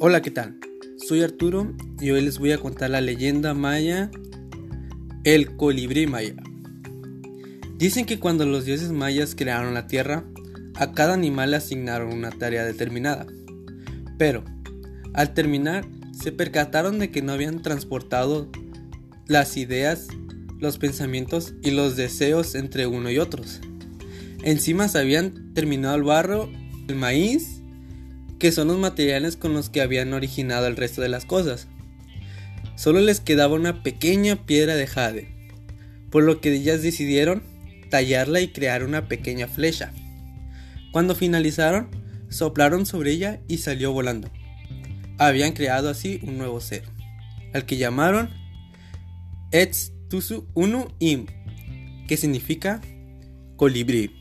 Hola, ¿qué tal? Soy Arturo y hoy les voy a contar la leyenda maya, el colibrí maya. Dicen que cuando los dioses mayas crearon la tierra, a cada animal le asignaron una tarea determinada. Pero, al terminar, se percataron de que no habían transportado las ideas, los pensamientos y los deseos entre uno y otros. Encima se habían terminado el barro, el maíz que son los materiales con los que habían originado el resto de las cosas. Solo les quedaba una pequeña piedra de jade, por lo que ellas decidieron tallarla y crear una pequeña flecha. Cuando finalizaron, soplaron sobre ella y salió volando. Habían creado así un nuevo ser, al que llamaron Etstusu Unu Im, que significa colibrí.